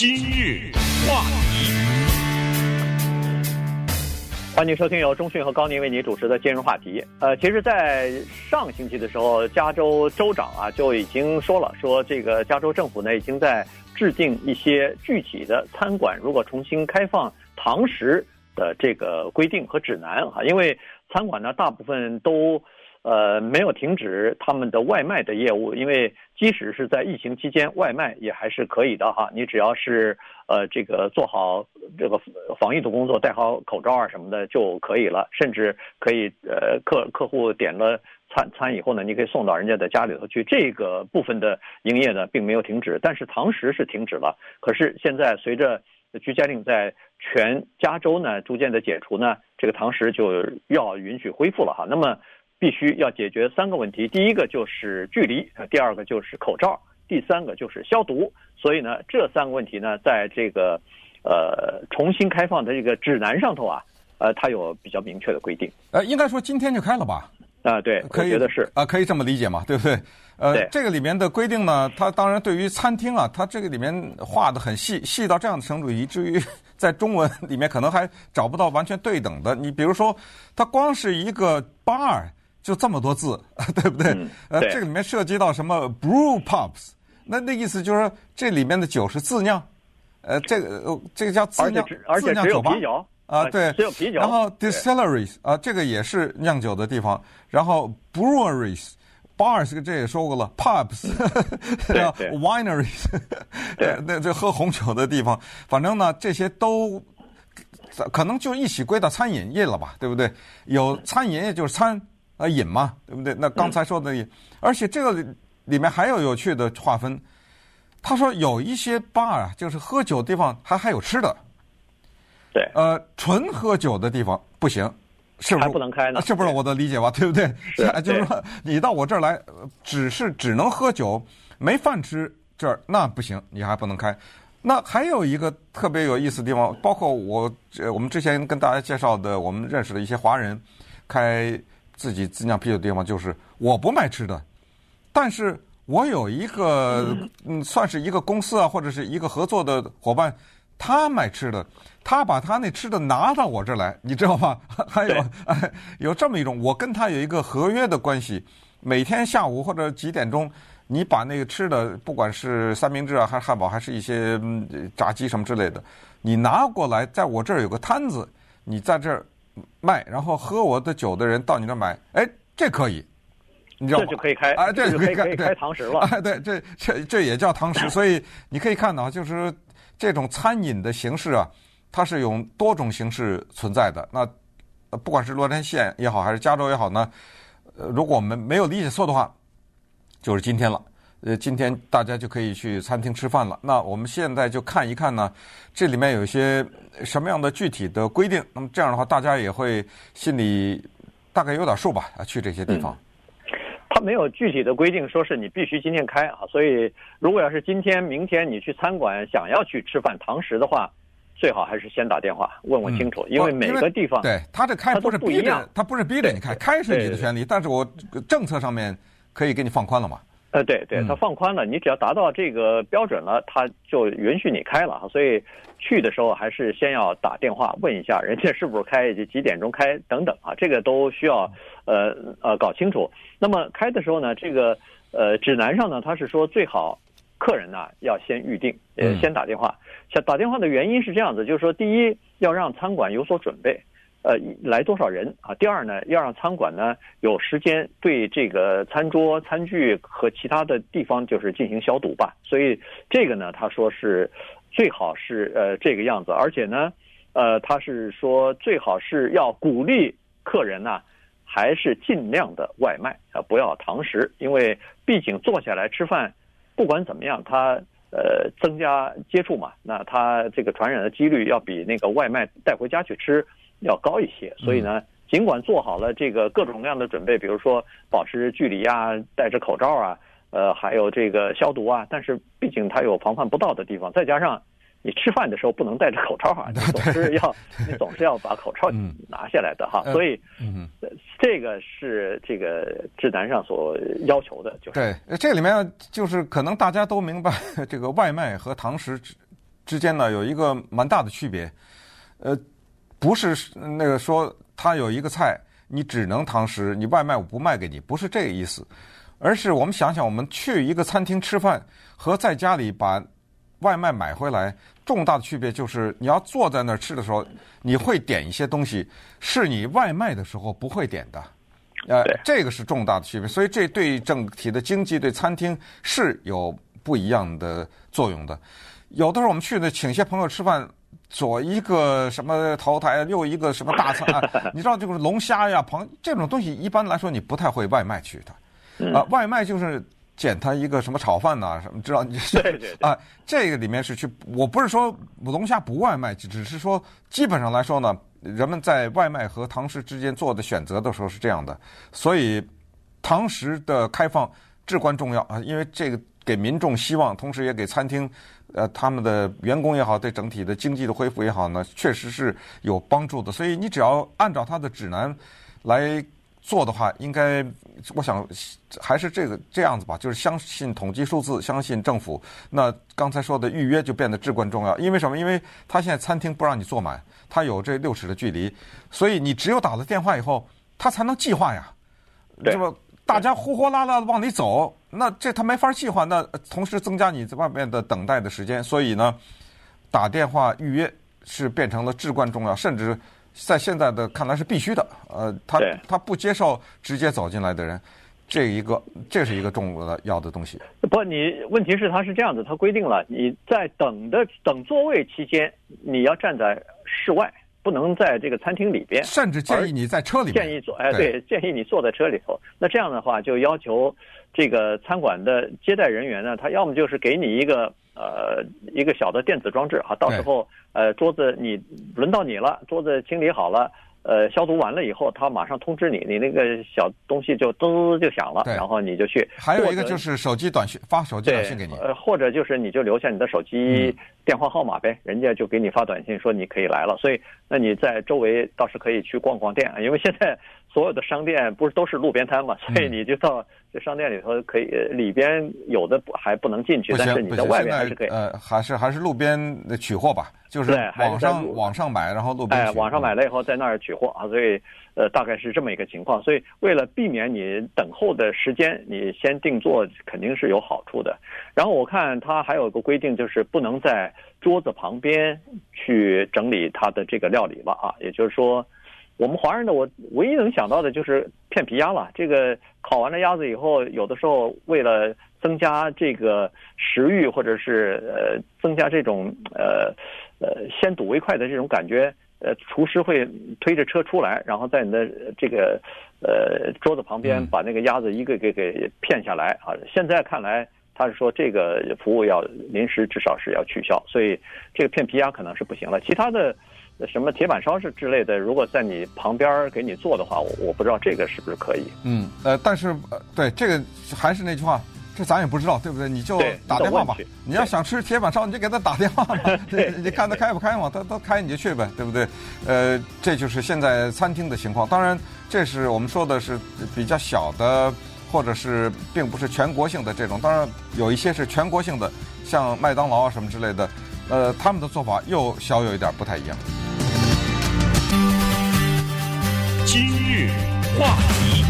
今日话题，欢迎收听由中讯和高宁为您主持的今日话题。呃，其实，在上星期的时候，加州州长啊就已经说了，说这个加州政府呢已经在制定一些具体的餐馆如果重新开放堂食的这个规定和指南啊，因为餐馆呢大部分都。呃，没有停止他们的外卖的业务，因为即使是在疫情期间，外卖也还是可以的哈。你只要是呃这个做好这个防疫的工作，戴好口罩啊什么的就可以了，甚至可以呃客客户点了餐餐以后呢，你可以送到人家的家里头去。这个部分的营业呢并没有停止，但是堂食是停止了。可是现在随着居家令在全加州呢逐渐的解除呢，这个堂食就要允许恢复了哈。那么。必须要解决三个问题，第一个就是距离，第二个就是口罩，第三个就是消毒。所以呢，这三个问题呢，在这个呃重新开放的这个指南上头啊，呃，它有比较明确的规定。呃，应该说今天就开了吧？啊，对，可以觉得是啊，可以这么理解嘛，对不对？呃，这个里面的规定呢，它当然对于餐厅啊，它这个里面画的很细，细到这样的程度，以至于在中文里面可能还找不到完全对等的。你比如说，它光是一个 bar。就这么多字，对不对？嗯、呃，这个里面涉及到什么 brew pubs，那那意思就是说这里面的酒是自酿，呃，这个呃这个叫自酿，而且只有啤酒啊，对，只有啤酒。然后 distilleries 啊，这个也是酿酒的地方。然后 breweries，bars 这也说过了，pubs，叫 wineries，对，那这喝红酒的地方，反正呢这些都可能就一起归到餐饮业了吧，对不对？有餐饮业就是餐。啊，饮嘛，对不对？那刚才说的饮，而且这个里里面还有有趣的划分。他说有一些 bar 啊，就是喝酒的地方，还还有吃的。对。呃，纯喝酒的地方不行，是不是？还不能开呢？是不是我的理解吧？对不对？是。就是说，你到我这儿来，只是只能喝酒，没饭吃，这儿那不行，你还不能开。那还有一个特别有意思的地方，包括我我们之前跟大家介绍的，我们认识的一些华人开。自己自酿啤酒的地方就是我不卖吃的，但是我有一个嗯，算是一个公司啊，或者是一个合作的伙伴，他卖吃的，他把他那吃的拿到我这儿来，你知道吗？还有 哎，有这么一种，我跟他有一个合约的关系，每天下午或者几点钟，你把那个吃的，不管是三明治啊，还是汉堡，还是一些炸鸡什么之类的，你拿过来，在我这儿有个摊子，你在这儿。卖，然后喝我的酒的人到你那买，哎，这可以，你知道吗？这就可以开，哎，这就可以开开堂食了。哎，对，这这这也叫堂食。所以你可以看到，就是这种餐饮的形式啊，它是有多种形式存在的。那不管是洛杉矶也好，还是加州也好呢，呃，如果我们没有理解错的话，就是今天了。呃，今天大家就可以去餐厅吃饭了。那我们现在就看一看呢，这里面有一些什么样的具体的规定。那么这样的话，大家也会心里大概有点数吧？啊，去这些地方。他没有具体的规定，说是你必须今天开啊。所以，如果要是今天、明天你去餐馆想要去吃饭堂食的话，最好还是先打电话问问清楚，因为每个地方对他这开不是逼着，他不是逼着你开，开是你的权利，但是我政策上面可以给你放宽了嘛。呃，对对，它放宽了，你只要达到这个标准了，他就允许你开了。所以去的时候还是先要打电话问一下人家是不是开，几点钟开等等啊，这个都需要呃呃搞清楚。那么开的时候呢，这个呃指南上呢，他是说最好客人呢要先预定，呃先打电话。像打电话的原因是这样子，就是说第一要让餐馆有所准备。呃，来多少人啊？第二呢，要让餐馆呢有时间对这个餐桌、餐具和其他的地方就是进行消毒吧。所以这个呢，他说是最好是呃这个样子，而且呢，呃，他是说最好是要鼓励客人呢，还是尽量的外卖啊，不要堂食，因为毕竟坐下来吃饭，不管怎么样，他呃增加接触嘛，那他这个传染的几率要比那个外卖带回家去吃。要高一些，所以呢，尽管做好了这个各种各样的准备，比如说保持距离啊，戴着口罩啊，呃，还有这个消毒啊，但是毕竟它有防范不到的地方，再加上你吃饭的时候不能戴着口罩啊，你总是要你总是要把口罩拿下来的哈，所以，嗯，这个是这个指南上所要求的，就是。对，这里面就是可能大家都明白这个外卖和堂食。之间呢有一个蛮大的区别，呃，不是那个说他有一个菜你只能堂食，你外卖我不卖给你，不是这个意思，而是我们想想，我们去一个餐厅吃饭和在家里把外卖买回来，重大的区别就是你要坐在那儿吃的时候，你会点一些东西是你外卖的时候不会点的。呃，这个是重大的区别，所以这对整体的经济、对餐厅是有不一样的作用的。有的时候我们去那请些朋友吃饭，左一个什么头台，右一个什么大餐，啊、你知道这个龙虾呀、螃这种东西，一般来说你不太会外卖去的。啊、呃，外卖就是捡他一个什么炒饭呐，什么知道对对。啊，这个里面是去，我不是说龙虾不外卖，只是说基本上来说呢。人们在外卖和堂食之间做的选择的时候是这样的，所以堂食的开放至关重要啊，因为这个给民众希望，同时也给餐厅呃他们的员工也好，对整体的经济的恢复也好呢，确实是有帮助的。所以你只要按照他的指南来做的话，应该我想还是这个这样子吧，就是相信统计数字，相信政府。那刚才说的预约就变得至关重要，因为什么？因为他现在餐厅不让你坐满。他有这六尺的距离，所以你只有打了电话以后，他才能计划呀。对。这么大家呼呼啦啦的往里走，那这他没法计划。那同时增加你在外面的等待的时间，所以呢，打电话预约是变成了至关重要，甚至在现在的看来是必须的。呃，他他不接受直接走进来的人，这一个这是一个重要的东西。不，你问题是他是这样子，他规定了你在等的等座位期间，你要站在。室外不能在这个餐厅里边，甚至建议你在车里面。建议坐，哎，对，建议你坐在车里头。那这样的话，就要求这个餐馆的接待人员呢，他要么就是给你一个呃一个小的电子装置哈，到时候呃桌子你轮到你了，桌子清理好了。呃，消毒完了以后，他马上通知你，你那个小东西就噔就响了，然后你就去。还有一个就是手机短信，发手机短信给你。呃，或者就是你就留下你的手机电话号码呗，嗯、人家就给你发短信说你可以来了。所以，那你在周围倒是可以去逛逛店，因为现在所有的商店不是都是路边摊嘛，所以你就到。这商店里头可以，里边有的不还不能进去，但是你在外面还是可以。呃，还是还是路边的取货吧，就是网上网上买，然后路边取。哎，网上买了以后在那儿取货啊，所以呃大概是这么一个情况。所以为了避免你等候的时间，你先定做肯定是有好处的。然后我看它还有一个规定，就是不能在桌子旁边去整理它的这个料理了啊，也就是说。我们华人的，我唯一能想到的就是片皮鸭了。这个烤完了鸭子以后，有的时候为了增加这个食欲，或者是呃增加这种呃呃先睹为快的这种感觉，呃厨师会推着车出来，然后在你的这个呃桌子旁边把那个鸭子一个给给片下来啊。现在看来，他是说这个服务要临时至少是要取消，所以这个片皮鸭可能是不行了。其他的。什么铁板烧是之类的，如果在你旁边给你做的话，我我不知道这个是不是可以。嗯，呃，但是呃，对这个还是那句话，这咱也不知道，对不对？你就打电话吧。你要想吃铁板烧，你就给他打电话嘛。对，你看他开不开嘛？他他开你就去呗，对不对？呃，这就是现在餐厅的情况。当然，这是我们说的是比较小的，或者是并不是全国性的这种。当然，有一些是全国性的，像麦当劳啊什么之类的，呃，他们的做法又小有一点不太一样。今日话题，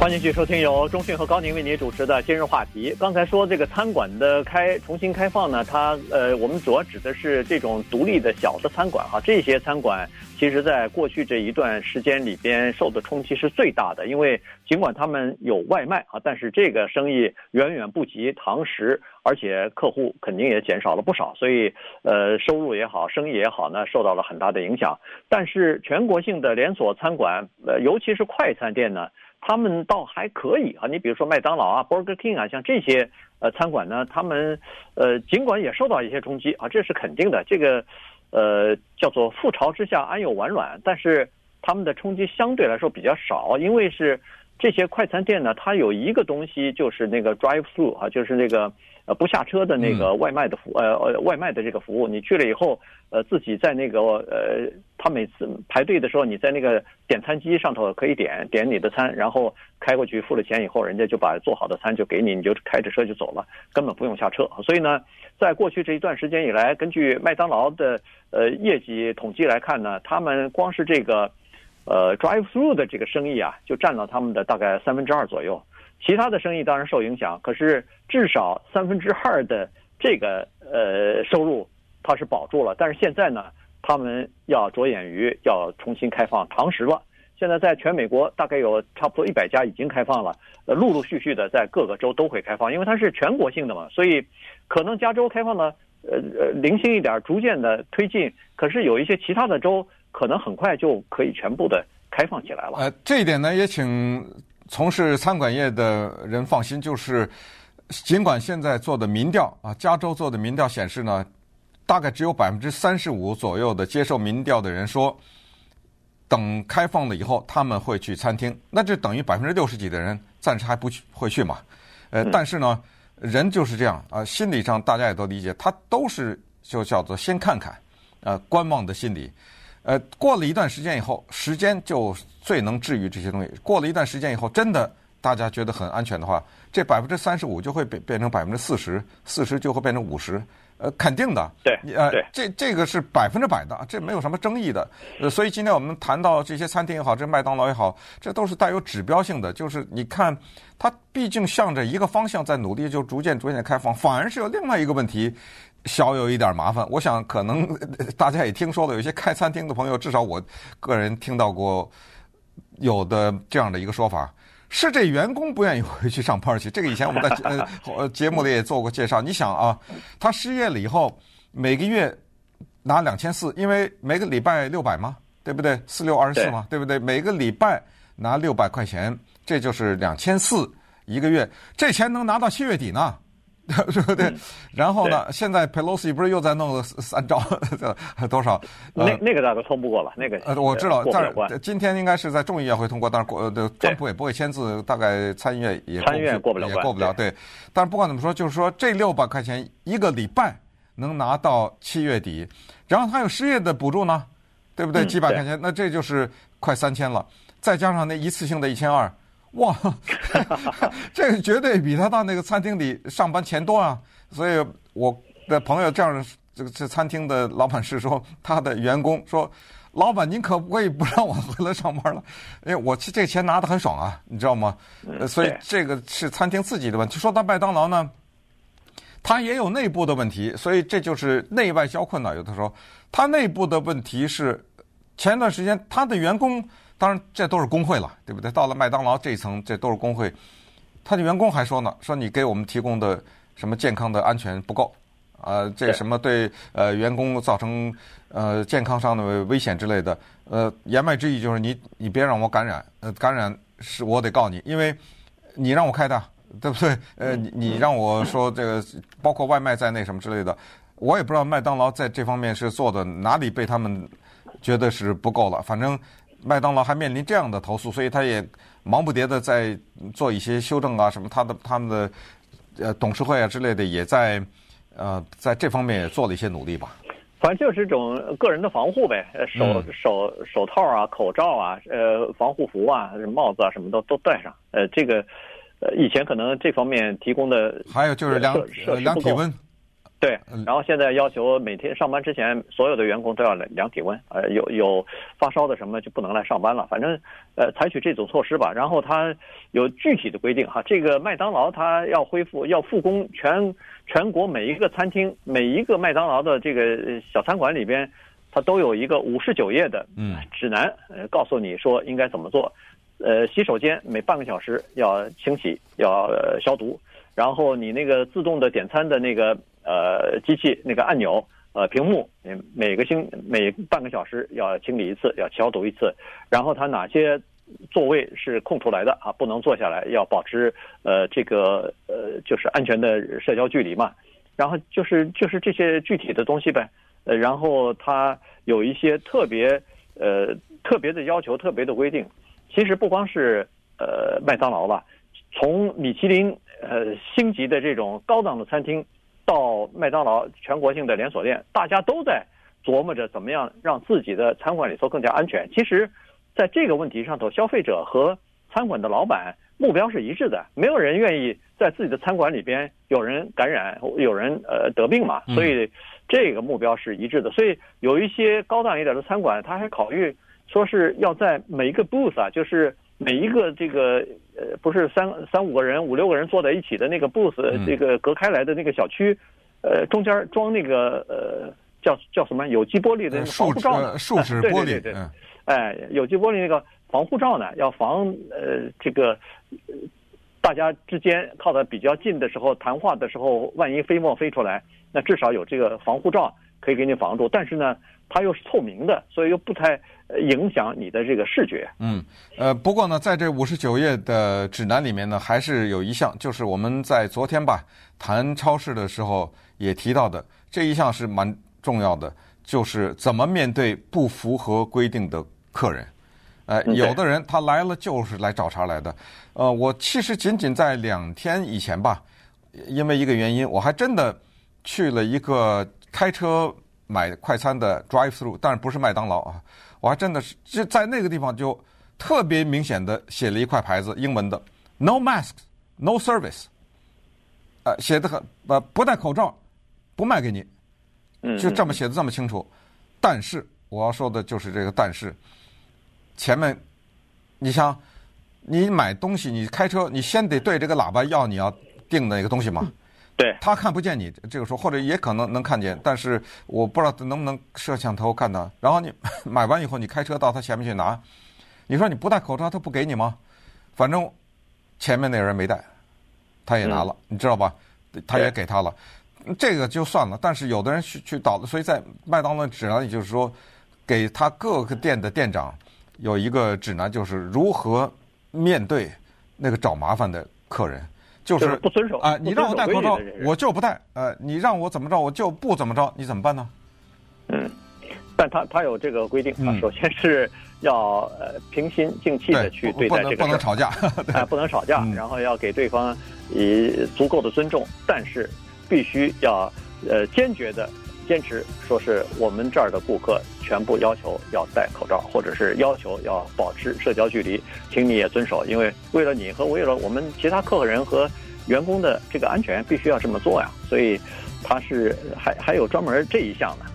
欢迎继续收听由中讯和高宁为您主持的今日话题。刚才说这个餐馆的开重新开放呢，它呃，我们主要指的是这种独立的小的餐馆哈，这些餐馆。其实，在过去这一段时间里边，受的冲击是最大的。因为尽管他们有外卖啊，但是这个生意远远不及堂食，而且客户肯定也减少了不少。所以，呃，收入也好，生意也好呢，受到了很大的影响。但是，全国性的连锁餐馆，呃，尤其是快餐店呢，他们倒还可以啊。你比如说麦当劳啊、Burger King 啊，像这些呃餐馆呢，他们呃尽管也受到一些冲击啊，这是肯定的。这个。呃，叫做覆巢之下安有完卵，但是他们的冲击相对来说比较少，因为是这些快餐店呢，它有一个东西就是那个 drive through 啊，就是那个呃不下车的那个外卖的服呃呃外卖的这个服务。你去了以后，呃自己在那个呃，他每次排队的时候，你在那个点餐机上头可以点点你的餐，然后开过去付了钱以后，人家就把做好的餐就给你，你就开着车就走了，根本不用下车。所以呢，在过去这一段时间以来，根据麦当劳的呃业绩统计来看呢，他们光是这个。呃，drive through 的这个生意啊，就占了他们的大概三分之二左右。其他的生意当然受影响，可是至少三分之二的这个呃收入它是保住了。但是现在呢，他们要着眼于要重新开放堂食了。现在在全美国大概有差不多一百家已经开放了，呃，陆陆续续的在各个州都会开放，因为它是全国性的嘛，所以可能加州开放呢，呃呃零星一点，逐渐的推进。可是有一些其他的州。可能很快就可以全部的开放起来了。呃，这一点呢，也请从事餐馆业的人放心，就是尽管现在做的民调啊，加州做的民调显示呢，大概只有百分之三十五左右的接受民调的人说，等开放了以后他们会去餐厅，那就等于百分之六十几的人暂时还不去会去嘛。呃，但是呢，人就是这样啊，心理上大家也都理解，他都是就叫做先看看，呃，观望的心理。呃，过了一段时间以后，时间就最能治愈这些东西。过了一段时间以后，真的大家觉得很安全的话，这百分之三十五就会变变成百分之四十，四十就会变成五十，呃，肯定的。对，呃，这这个是百分之百的，这没有什么争议的。呃，所以今天我们谈到这些餐厅也好，这麦当劳也好，这都是带有指标性的，就是你看，它毕竟向着一个方向在努力，就逐渐逐渐开放，反而是有另外一个问题。小有一点麻烦，我想可能 大家也听说了，有些开餐厅的朋友，至少我个人听到过有的这样的一个说法，是这员工不愿意回去上班去。这个以前我们在呃节目里也做过介绍。你想啊，他失业了以后，每个月拿两千四，因为每个礼拜六百嘛，对不对？四六二十四嘛，对不对？每个礼拜拿六百块钱，这就是两千四一个月，这钱能拿到七月底呢。对不对？然后呢？现在 Pelosi 不是又在弄了三兆，多少？那那个大概通不过了，那个呃，我知道，但是今天应该是在众议院会通过，但是过的川普也不会签字，大概参议院也参议院过不了，也过不了。对，但是不管怎么说，就是说这六百块钱一个礼拜能拿到七月底，然后他有失业的补助呢，对不对？几百块钱，那这就是快三千了，再加上那一次性的一千二。哇，这个绝对比他到那个餐厅里上班钱多啊！所以我的朋友这样，这个这餐厅的老板是说，他的员工说：“老板，您可不可以不让我回来上班了？因为我这钱拿的很爽啊，你知道吗？”所以这个是餐厅自己的问题。说到麦当劳呢，他也有内部的问题，所以这就是内外交困呢。有的时候，他内部的问题是前段时间他的员工。当然，这都是工会了，对不对？到了麦当劳这一层，这都是工会。他的员工还说呢，说你给我们提供的什么健康的安全不够，呃，这什么对呃员工造成呃健康上的危险之类的。呃，言外之意就是你你别让我感染，呃，感染是我得告你，因为你让我开的，对不对？呃，你你让我说这个，包括外卖在内什么之类的，我也不知道麦当劳在这方面是做的哪里被他们觉得是不够了，反正。麦当劳还面临这样的投诉，所以他也忙不迭的在做一些修正啊，什么他的他们的呃董事会啊之类的，也在呃在这方面也做了一些努力吧。反正就是一种个人的防护呗，手手手套啊、口罩啊、呃防护服啊、帽子啊，什么都都戴上。呃，这个呃以前可能这方面提供的还有就是量量体温。对，然后现在要求每天上班之前，所有的员工都要量体温，呃，有有发烧的什么就不能来上班了。反正，呃，采取这种措施吧。然后它有具体的规定哈，这个麦当劳它要恢复要复工，全全国每一个餐厅每一个麦当劳的这个小餐馆里边，它都有一个五十九页的指南，呃，告诉你说应该怎么做。呃，洗手间每半个小时要清洗，要消毒。然后你那个自动的点餐的那个。呃，机器那个按钮，呃，屏幕，每个星每半个小时要清理一次，要消毒一次。然后它哪些座位是空出来的啊？不能坐下来，要保持呃这个呃就是安全的社交距离嘛。然后就是就是这些具体的东西呗。呃，然后它有一些特别呃特别的要求、特别的规定。其实不光是呃麦当劳吧，从米其林呃星级的这种高档的餐厅，到麦当劳全国性的连锁店，大家都在琢磨着怎么样让自己的餐馆里头更加安全。其实，在这个问题上头，消费者和餐馆的老板目标是一致的，没有人愿意在自己的餐馆里边有人感染，有人呃得病嘛，所以这个目标是一致的。所以有一些高档一点的餐馆，他还考虑说是要在每一个 booth 啊，就是每一个这个呃不是三三五个人、五六个人坐在一起的那个 booth，这个隔开来的那个小区，呃中间装那个呃。叫叫什么有机玻璃的那个防护罩呢？树脂玻璃，对对对，哎，有机玻璃那个防护罩呢，要防呃这个大家之间靠的比较近的时候谈话的时候，万一飞沫飞出来，那至少有这个防护罩可以给你防住。但是呢，它又是透明的，所以又不太影响你的这个视觉。嗯，呃，不过呢，在这五十九页的指南里面呢，还是有一项，就是我们在昨天吧谈超市的时候也提到的这一项是蛮。重要的就是怎么面对不符合规定的客人，呃，有的人他来了就是来找茬来的，呃，我其实仅仅在两天以前吧，因为一个原因，我还真的去了一个开车买快餐的 drive through，但是不是麦当劳啊，我还真的是就在那个地方就特别明显的写了一块牌子，英文的 “No masks, no service”，呃，写的很呃不戴口罩不卖给你。就这么写的这么清楚，但是我要说的就是这个但是，前面，你像，你买东西，你开车，你先得对这个喇叭要你要订的那个东西嘛。对。他看不见你这个时候，或者也可能能看见，但是我不知道能不能摄像头看到。然后你 买完以后，你开车到他前面去拿，你说你不戴口罩，他不给你吗？反正前面那人没戴，他也拿了，你知道吧？他也给他了。这个就算了，但是有的人去去捣，所以在麦当劳指南里就是说，给他各个店的店长有一个指南，就是如何面对那个找麻烦的客人，就是不遵守啊，你让我戴口罩，我就不戴，呃，你让我怎么着，我就不怎么着，你怎么办呢？嗯，但他他有这个规定啊，首先是要呃平心静气的去对待这个，不能吵架，啊，不能吵架，然后要给对方以足够的尊重，但是。必须要呃坚决的坚持，说是我们这儿的顾客全部要求要戴口罩，或者是要求要保持社交距离，请你也遵守，因为为了你和为了我们其他客人和员工的这个安全，必须要这么做呀。所以他是还还有专门这一项的。